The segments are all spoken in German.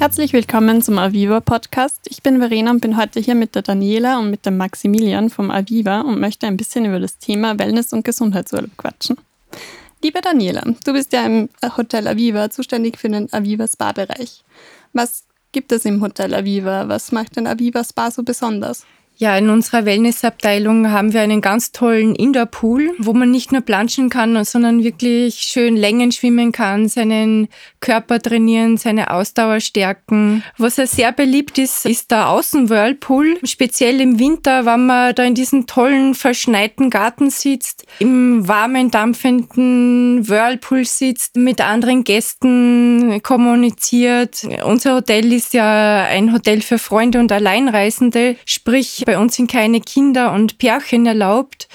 Herzlich willkommen zum Aviva Podcast. Ich bin Verena und bin heute hier mit der Daniela und mit dem Maximilian vom Aviva und möchte ein bisschen über das Thema Wellness und Gesundheitsurlaub quatschen. Liebe Daniela, du bist ja im Hotel Aviva zuständig für den Aviva Spa-Bereich. Was gibt es im Hotel Aviva? Was macht den Aviva Spa so besonders? Ja, in unserer Wellnessabteilung haben wir einen ganz tollen Indoor-Pool, wo man nicht nur planschen kann, sondern wirklich schön Längen schwimmen kann, seinen Körper trainieren, seine Ausdauer stärken. Was ja sehr beliebt ist, ist der Außen-Whirlpool. Speziell im Winter, wenn man da in diesem tollen, verschneiten Garten sitzt, im warmen, dampfenden Whirlpool sitzt, mit anderen Gästen kommuniziert. Unser Hotel ist ja ein Hotel für Freunde und Alleinreisende, sprich bei uns sind keine Kinder und Pärchen erlaubt.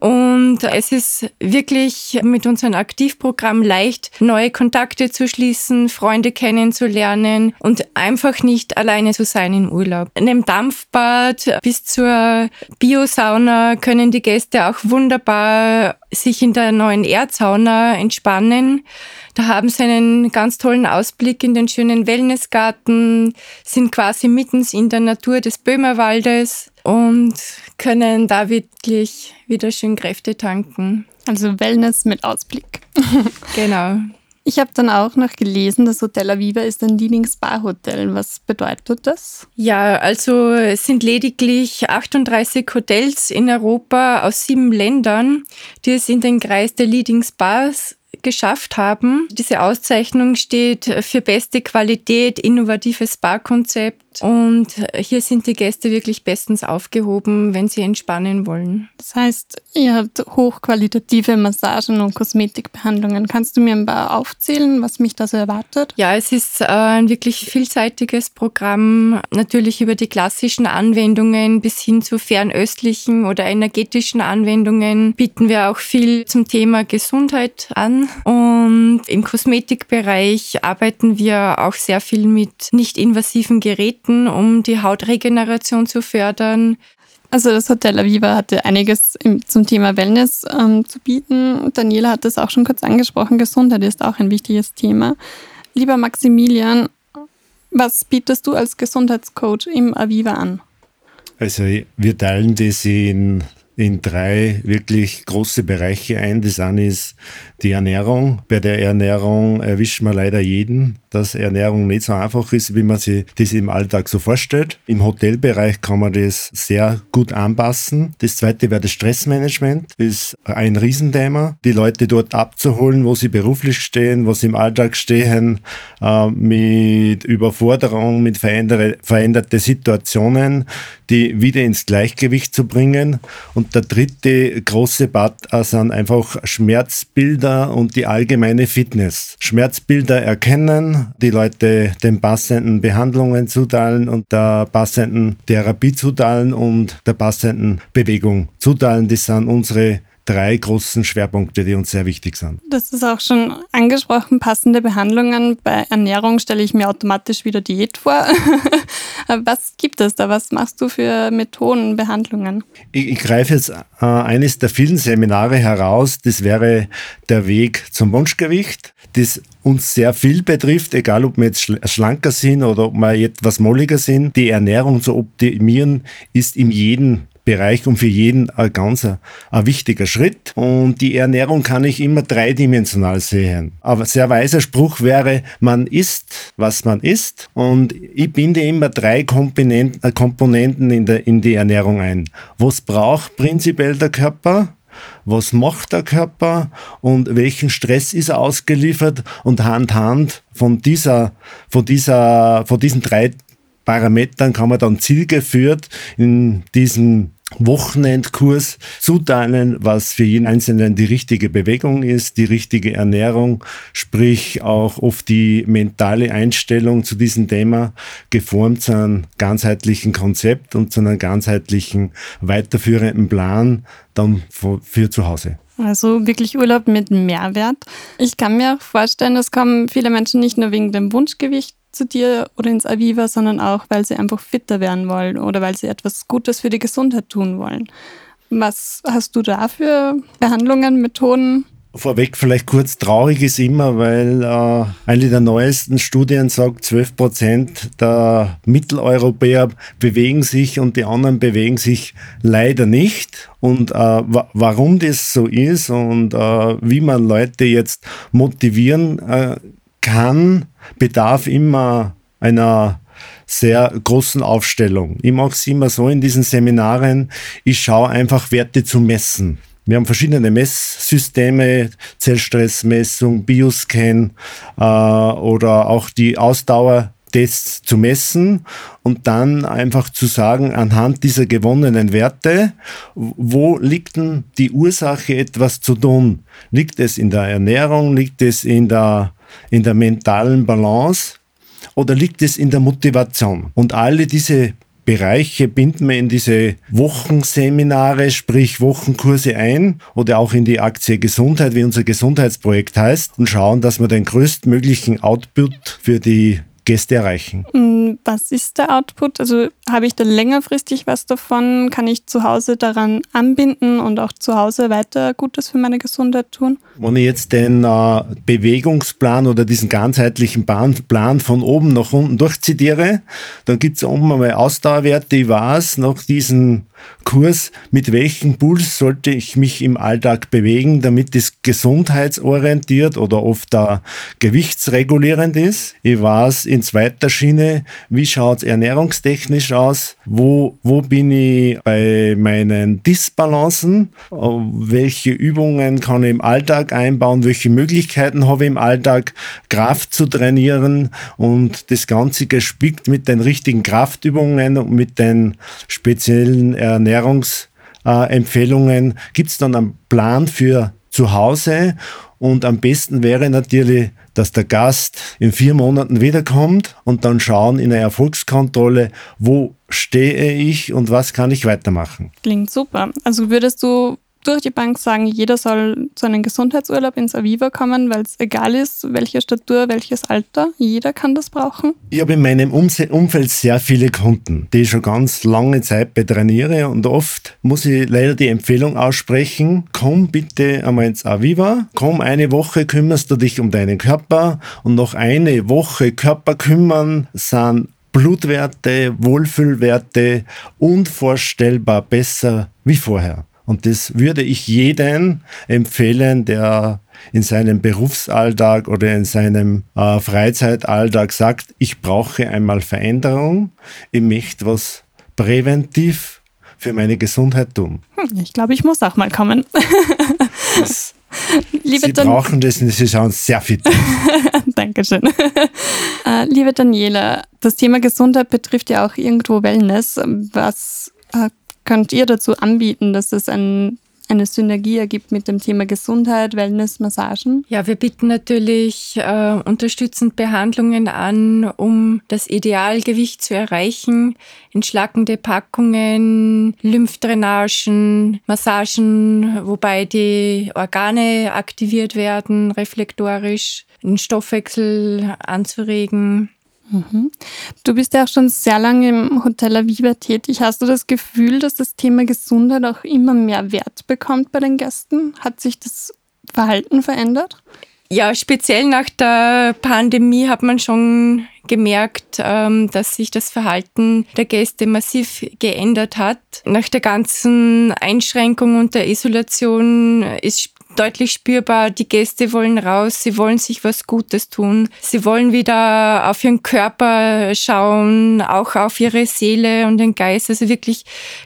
Und es ist wirklich mit unserem Aktivprogramm leicht, neue Kontakte zu schließen, Freunde kennenzulernen und einfach nicht alleine zu sein im Urlaub. In einem Dampfbad bis zur Biosauna können die Gäste auch wunderbar sich in der neuen Erdsauna entspannen. Da haben sie einen ganz tollen Ausblick in den schönen Wellnessgarten, sind quasi mittens in der Natur des Böhmerwaldes und können da wirklich wieder schön Kräfte tanken. Also Wellness mit Ausblick. genau. Ich habe dann auch noch gelesen, das Hotel Aviva ist ein Leading Spa Hotel. Was bedeutet das? Ja, also es sind lediglich 38 Hotels in Europa aus sieben Ländern, die es in den Kreis der Leading Spas geschafft haben. Diese Auszeichnung steht für beste Qualität, innovatives Spa-Konzept und hier sind die Gäste wirklich bestens aufgehoben, wenn sie entspannen wollen. Das heißt, ihr habt hochqualitative Massagen und Kosmetikbehandlungen. Kannst du mir ein paar aufzählen, was mich da so erwartet? Ja, es ist äh, ein wirklich vielseitiges Programm, natürlich über die klassischen Anwendungen bis hin zu fernöstlichen oder energetischen Anwendungen bieten wir auch viel zum Thema Gesundheit an. Und im Kosmetikbereich arbeiten wir auch sehr viel mit nicht invasiven Geräten, um die Hautregeneration zu fördern. Also das Hotel Aviva hatte einiges zum Thema Wellness ähm, zu bieten. Daniela hat es auch schon kurz angesprochen. Gesundheit ist auch ein wichtiges Thema. Lieber Maximilian, was bietest du als Gesundheitscoach im Aviva an? Also wir teilen das in in drei wirklich große Bereiche ein. Das eine ist die Ernährung. Bei der Ernährung erwischt man leider jeden, dass Ernährung nicht so einfach ist, wie man sich das im Alltag so vorstellt. Im Hotelbereich kann man das sehr gut anpassen. Das zweite wäre das Stressmanagement. Das ist ein Riesenthema. Die Leute dort abzuholen, wo sie beruflich stehen, wo sie im Alltag stehen, äh, mit Überforderung, mit veränderte, veränderte Situationen, die wieder ins Gleichgewicht zu bringen. Und der dritte große Part sind einfach Schmerzbilder und die allgemeine Fitness. Schmerzbilder erkennen, die Leute den passenden Behandlungen zuteilen und der passenden Therapie zuteilen und der passenden Bewegung zuteilen. Das sind unsere drei großen Schwerpunkte, die uns sehr wichtig sind. Das ist auch schon angesprochen, passende Behandlungen. Bei Ernährung stelle ich mir automatisch wieder Diät vor. Was gibt es da? Was machst du für Methoden, Behandlungen? Ich, ich greife jetzt äh, eines der vielen Seminare heraus. Das wäre der Weg zum Wunschgewicht, das uns sehr viel betrifft, egal ob wir jetzt schlanker sind oder ob wir etwas molliger sind. Die Ernährung zu optimieren ist in jedem Bereich und für jeden ein ganz ein, wichtiger Schritt. Und die Ernährung kann ich immer dreidimensional sehen. Aber sehr weiser Spruch wäre, man isst, was man isst. Und ich binde immer drei Komponenten, äh, Komponenten in, der, in die Ernährung ein. Was braucht prinzipiell der Körper? was macht der Körper und welchen Stress ist er ausgeliefert und Hand Hand von dieser, von dieser, von diesen drei Parametern kann man dann zielgeführt in diesem Wochenendkurs zuteilen, was für jeden Einzelnen die richtige Bewegung ist, die richtige Ernährung, sprich auch oft die mentale Einstellung zu diesem Thema geformt zu einem ganzheitlichen Konzept und zu einem ganzheitlichen weiterführenden Plan dann für zu Hause. Also wirklich Urlaub mit Mehrwert. Ich kann mir auch vorstellen, es kommen viele Menschen nicht nur wegen dem Wunschgewicht zu dir oder ins Aviva, sondern auch, weil sie einfach fitter werden wollen oder weil sie etwas Gutes für die Gesundheit tun wollen. Was hast du da für Behandlungen, Methoden? Vorweg vielleicht kurz traurig ist immer, weil äh, eine der neuesten Studien sagt, 12 Prozent der Mitteleuropäer bewegen sich und die anderen bewegen sich leider nicht. Und äh, warum das so ist und äh, wie man Leute jetzt motivieren äh, kann, bedarf immer einer sehr großen Aufstellung. Ich mache es immer so in diesen Seminaren, ich schaue einfach Werte zu messen. Wir haben verschiedene Messsysteme, Zellstressmessung, Bioscan äh, oder auch die Ausdauertests zu messen und dann einfach zu sagen, anhand dieser gewonnenen Werte, wo liegt denn die Ursache, etwas zu tun? Liegt es in der Ernährung? Liegt es in der, in der mentalen Balance? Oder liegt es in der Motivation? Und alle diese Bereiche binden wir in diese Wochenseminare, sprich Wochenkurse ein oder auch in die Aktie Gesundheit, wie unser Gesundheitsprojekt heißt, und schauen, dass wir den größtmöglichen Output für die Gäste erreichen. Mm, was ist der Output? Also habe ich da längerfristig was davon? Kann ich zu Hause daran anbinden und auch zu Hause weiter Gutes für meine Gesundheit tun? Wenn ich jetzt den äh, Bewegungsplan oder diesen ganzheitlichen Plan von oben nach unten durchzitiere, dann gibt es oben einmal Ausdauerwerte. Ich weiß nach diesem Kurs, mit welchem Puls sollte ich mich im Alltag bewegen, damit es gesundheitsorientiert oder oft da gewichtsregulierend ist. Ich weiß in zweiter Schiene, wie schaut es ernährungstechnisch aus, wo, wo bin ich bei meinen Disbalancen, welche Übungen kann ich im Alltag einbauen, welche Möglichkeiten habe ich im Alltag, Kraft zu trainieren? Und das Ganze gespickt mit den richtigen Kraftübungen und mit den speziellen Ernährungsempfehlungen. Gibt es dann einen Plan für zu Hause und am besten wäre natürlich, dass der Gast in vier Monaten wiederkommt und dann schauen in der Erfolgskontrolle, wo stehe ich und was kann ich weitermachen. Klingt super. Also würdest du durch die Bank sagen, jeder soll zu einem Gesundheitsurlaub ins Aviva kommen, weil es egal ist, welche Statur, welches Alter. Jeder kann das brauchen. Ich habe in meinem Umfeld sehr viele Kunden, die ich schon ganz lange Zeit betrainiere und oft muss ich leider die Empfehlung aussprechen, komm bitte einmal ins Aviva, komm eine Woche, kümmerst du dich um deinen Körper und noch eine Woche Körper kümmern sind Blutwerte, Wohlfühlwerte unvorstellbar besser wie vorher. Und das würde ich jedem empfehlen, der in seinem Berufsalltag oder in seinem äh, Freizeitalltag sagt, ich brauche einmal Veränderung, ich möchte was präventiv für meine Gesundheit tun. Hm, ich glaube, ich muss auch mal kommen. Das, liebe Sie Dan brauchen das und Sie schauen sehr fit. Dankeschön. Äh, liebe Daniela, das Thema Gesundheit betrifft ja auch irgendwo Wellness. Was äh, könnt ihr dazu anbieten, dass es ein, eine Synergie ergibt mit dem Thema Gesundheit, Wellness, Massagen? Ja, wir bieten natürlich äh, unterstützend Behandlungen an, um das Idealgewicht zu erreichen. Entschlackende Packungen, Lymphdrainagen, Massagen, wobei die Organe aktiviert werden, reflektorisch, den Stoffwechsel anzuregen. Mhm. Du bist ja auch schon sehr lange im Hotel Aviva tätig. Hast du das Gefühl, dass das Thema Gesundheit auch immer mehr Wert bekommt bei den Gästen? Hat sich das Verhalten verändert? Ja, speziell nach der Pandemie hat man schon gemerkt, ähm, dass sich das Verhalten der Gäste massiv geändert hat. Nach der ganzen Einschränkung und der Isolation ist deutlich spürbar, die Gäste wollen raus, sie wollen sich was Gutes tun, sie wollen wieder auf ihren Körper schauen, auch auf ihre Seele und den Geist, also wirklich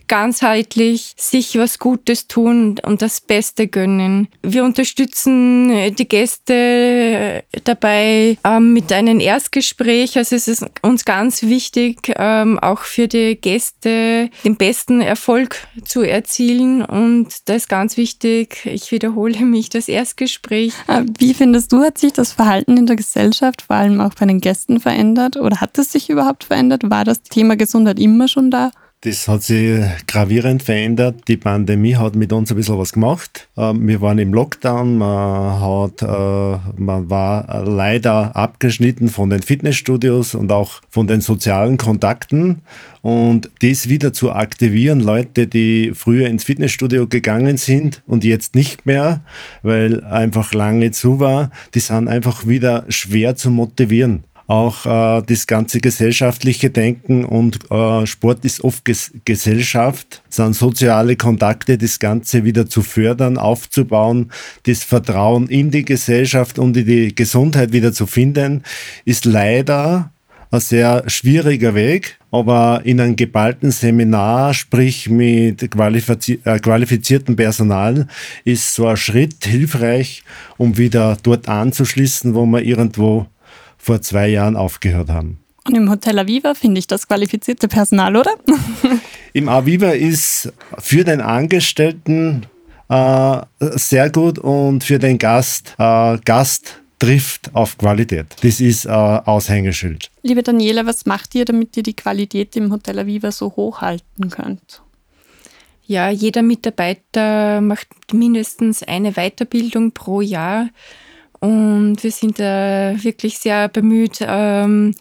ganzheitlich sich was Gutes tun und das Beste gönnen. Wir unterstützen die Gäste dabei ähm, mit einem Erstgespräch, also es ist uns ganz wichtig, ähm, auch für die Gäste den besten Erfolg zu erzielen und da ist ganz wichtig, ich wiederhole für mich das Erstgespräch. Äh, wie findest du, hat sich das Verhalten in der Gesellschaft, vor allem auch bei den Gästen, verändert? Oder hat es sich überhaupt verändert? War das Thema Gesundheit immer schon da? Das hat sich gravierend verändert. Die Pandemie hat mit uns ein bisschen was gemacht. Ähm, wir waren im Lockdown, man, hat, äh, man war leider abgeschnitten von den Fitnessstudios und auch von den sozialen Kontakten. Und das wieder zu aktivieren, Leute, die früher ins Fitnessstudio gegangen sind und jetzt nicht mehr, weil einfach lange zu war, die sind einfach wieder schwer zu motivieren auch äh, das ganze gesellschaftliche Denken und äh, Sport ist oft Ges Gesellschaft, sind soziale Kontakte, das Ganze wieder zu fördern, aufzubauen, das Vertrauen in die Gesellschaft und in die Gesundheit wieder zu finden, ist leider ein sehr schwieriger Weg, aber in einem geballten Seminar, sprich mit qualifiz äh, qualifiziertem Personal, ist so ein Schritt hilfreich, um wieder dort anzuschließen, wo man irgendwo vor zwei Jahren aufgehört haben. Und im Hotel Aviva finde ich das qualifizierte Personal, oder? Im Aviva ist für den Angestellten äh, sehr gut und für den Gast, äh, Gast trifft auf Qualität. Das ist äh, Aushängeschild. Liebe Daniela, was macht ihr, damit ihr die Qualität im Hotel Aviva so hochhalten könnt? Ja, jeder Mitarbeiter macht mindestens eine Weiterbildung pro Jahr. Und wir sind da wirklich sehr bemüht, ähm,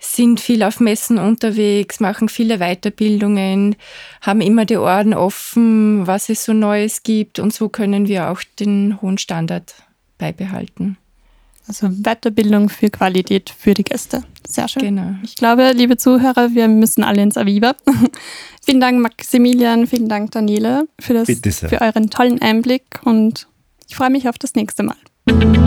sind viel auf Messen unterwegs, machen viele Weiterbildungen, haben immer die Ohren offen, was es so Neues gibt. Und so können wir auch den hohen Standard beibehalten. Also Weiterbildung für Qualität für die Gäste. Sehr schön. Genau. Ich glaube, liebe Zuhörer, wir müssen alle ins Aviva. vielen Dank, Maximilian, vielen Dank, Daniele, für, das, für euren tollen Einblick und ich freue mich auf das nächste Mal. thank you.